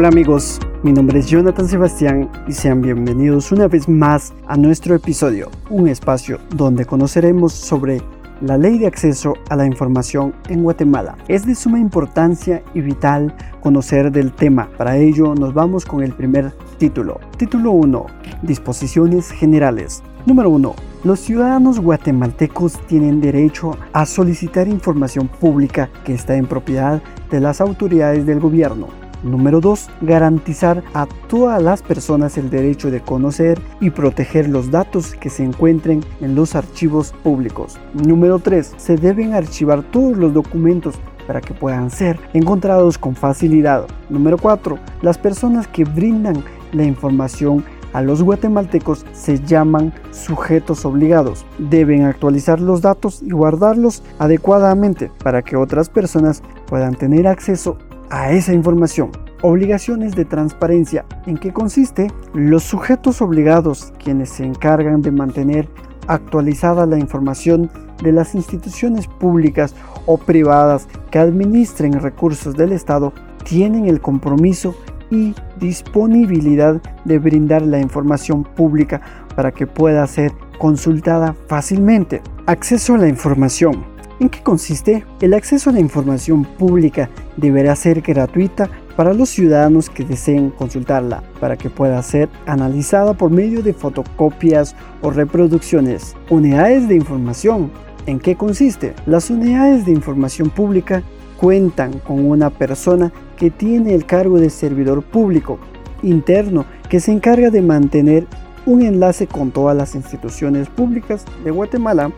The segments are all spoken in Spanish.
Hola amigos, mi nombre es Jonathan Sebastián y sean bienvenidos una vez más a nuestro episodio, un espacio donde conoceremos sobre la ley de acceso a la información en Guatemala. Es de suma importancia y vital conocer del tema. Para ello nos vamos con el primer título. Título 1. Disposiciones generales. Número 1. Los ciudadanos guatemaltecos tienen derecho a solicitar información pública que está en propiedad de las autoridades del gobierno Número 2. Garantizar a todas las personas el derecho de conocer y proteger los datos que se encuentren en los archivos públicos. Número 3. Se deben archivar todos los documentos para que puedan ser encontrados con facilidad. Número 4. Las personas que brindan la información a los guatemaltecos se llaman sujetos obligados. Deben actualizar los datos y guardarlos adecuadamente para que otras personas puedan tener acceso a esa información. Obligaciones de transparencia. ¿En qué consiste? Los sujetos obligados, quienes se encargan de mantener actualizada la información de las instituciones públicas o privadas que administren recursos del Estado, tienen el compromiso y disponibilidad de brindar la información pública para que pueda ser consultada fácilmente. Acceso a la información. ¿En qué consiste? El acceso a la información pública deberá ser gratuita para los ciudadanos que deseen consultarla, para que pueda ser analizada por medio de fotocopias o reproducciones. Unidades de información. ¿En qué consiste? Las unidades de información pública cuentan con una persona que tiene el cargo de servidor público interno que se encarga de mantener un enlace con todas las instituciones públicas de Guatemala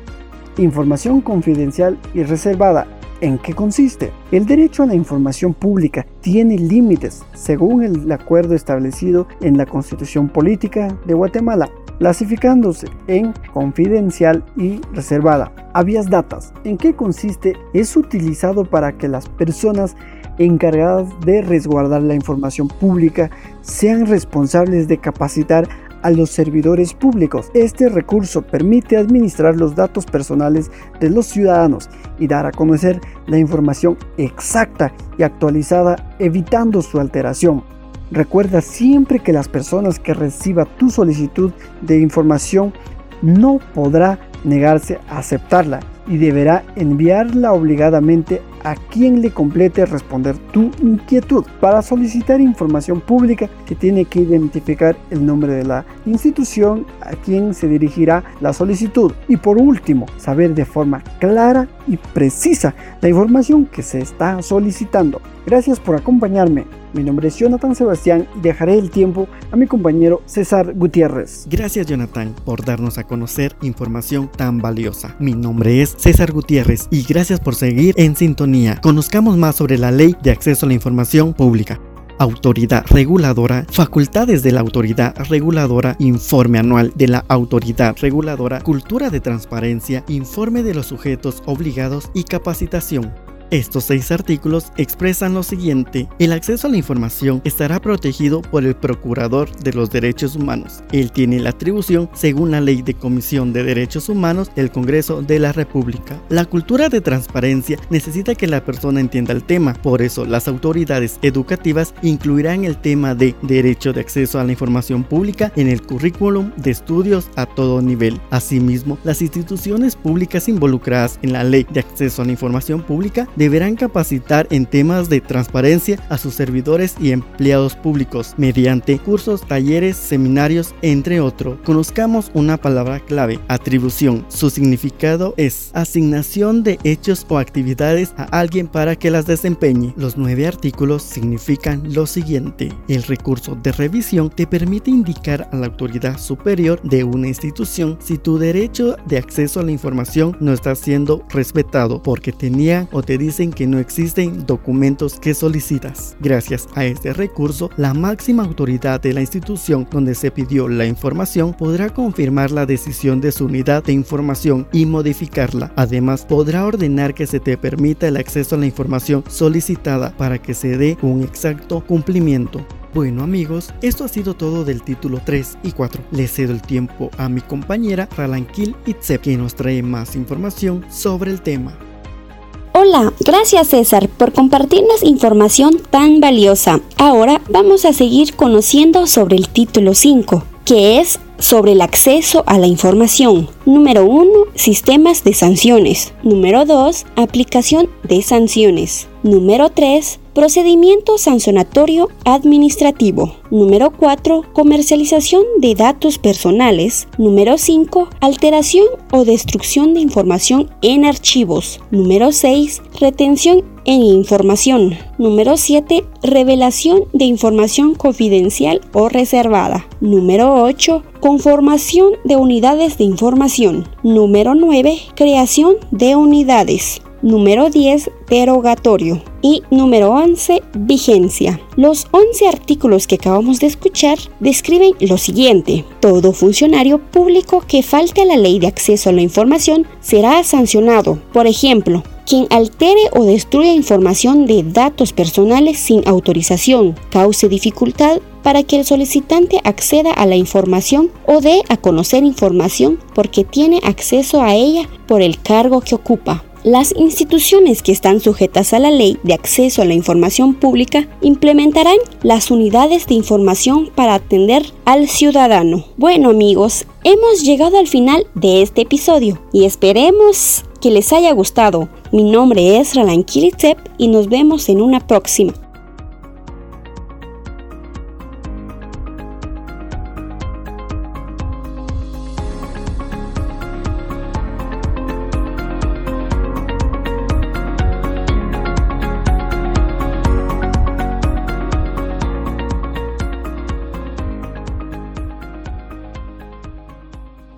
Información confidencial y reservada. ¿En qué consiste? El derecho a la información pública tiene límites según el acuerdo establecido en la Constitución Política de Guatemala, clasificándose en confidencial y reservada. Habeas datas. ¿En qué consiste? Es utilizado para que las personas encargadas de resguardar la información pública sean responsables de capacitar a los servidores públicos. Este recurso permite administrar los datos personales de los ciudadanos y dar a conocer la información exacta y actualizada evitando su alteración. Recuerda siempre que las personas que reciba tu solicitud de información no podrá negarse a aceptarla y deberá enviarla obligadamente a quien le complete responder tu inquietud. Para solicitar información pública se tiene que identificar el nombre de la institución a quien se dirigirá la solicitud y por último saber de forma clara y precisa la información que se está solicitando. Gracias por acompañarme. Mi nombre es Jonathan Sebastián y dejaré el tiempo a mi compañero César Gutiérrez. Gracias Jonathan por darnos a conocer información tan valiosa. Mi nombre es César Gutiérrez y gracias por seguir en sintonía. Conozcamos más sobre la ley de acceso a la información pública. Autoridad reguladora, facultades de la autoridad reguladora, informe anual de la autoridad reguladora, cultura de transparencia, informe de los sujetos obligados y capacitación. Estos seis artículos expresan lo siguiente. El acceso a la información estará protegido por el Procurador de los Derechos Humanos. Él tiene la atribución según la Ley de Comisión de Derechos Humanos del Congreso de la República. La cultura de transparencia necesita que la persona entienda el tema, por eso las autoridades educativas incluirán el tema de derecho de acceso a la información pública en el currículum de estudios a todo nivel. Asimismo, las instituciones públicas involucradas en la Ley de Acceso a la Información Pública deberán capacitar en temas de transparencia a sus servidores y empleados públicos mediante cursos, talleres, seminarios, entre otros. Conozcamos una palabra clave, atribución. Su significado es asignación de hechos o actividades a alguien para que las desempeñe. Los nueve artículos significan lo siguiente. El recurso de revisión te permite indicar a la autoridad superior de una institución si tu derecho de acceso a la información no está siendo respetado porque tenía o te dice dicen que no existen documentos que solicitas. Gracias a este recurso, la máxima autoridad de la institución donde se pidió la información podrá confirmar la decisión de su unidad de información y modificarla. Además, podrá ordenar que se te permita el acceso a la información solicitada para que se dé un exacto cumplimiento. Bueno amigos, esto ha sido todo del título 3 y 4. Le cedo el tiempo a mi compañera Ralanquil Itzep, que nos trae más información sobre el tema. Hola, gracias César por compartirnos información tan valiosa. Ahora vamos a seguir conociendo sobre el título 5, que es sobre el acceso a la información. Número 1. Sistemas de sanciones. Número 2. Aplicación de sanciones. Número 3. Procedimiento sancionatorio administrativo. Número 4. Comercialización de datos personales. Número 5. Alteración o destrucción de información en archivos. Número 6. Retención en información. Número 7. Revelación de información confidencial o reservada. Número 8. Conformación de unidades de información. Número 9. Creación de unidades. Número 10, derogatorio. Y número 11, vigencia. Los 11 artículos que acabamos de escuchar describen lo siguiente. Todo funcionario público que falte a la ley de acceso a la información será sancionado. Por ejemplo, quien altere o destruya información de datos personales sin autorización, cause dificultad para que el solicitante acceda a la información o dé a conocer información porque tiene acceso a ella por el cargo que ocupa. Las instituciones que están sujetas a la ley de acceso a la información pública implementarán las unidades de información para atender al ciudadano. Bueno amigos, hemos llegado al final de este episodio y esperemos que les haya gustado. Mi nombre es Ralan Kilitsep y nos vemos en una próxima.